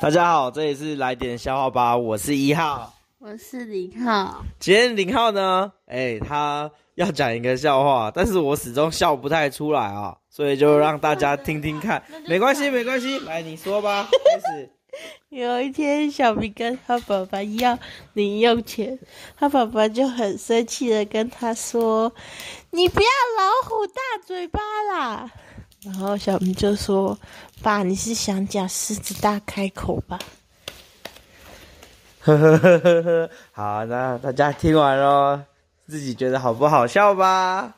大家好，这里是来点笑话吧，我是一号，我是零号。今天零号呢，哎、欸，他要讲一个笑话，但是我始终笑不太出来啊，所以就让大家听听看，没关系，没关系，来你说吧，开始。有一天，小明跟他爸爸要零用钱，他爸爸就很生气的跟他说：“你不要老虎大嘴巴啦。”然后小明就说：“爸，你是想讲狮子大开口吧？”呵呵呵呵呵，好，那大家听完喽，自己觉得好不好笑吧？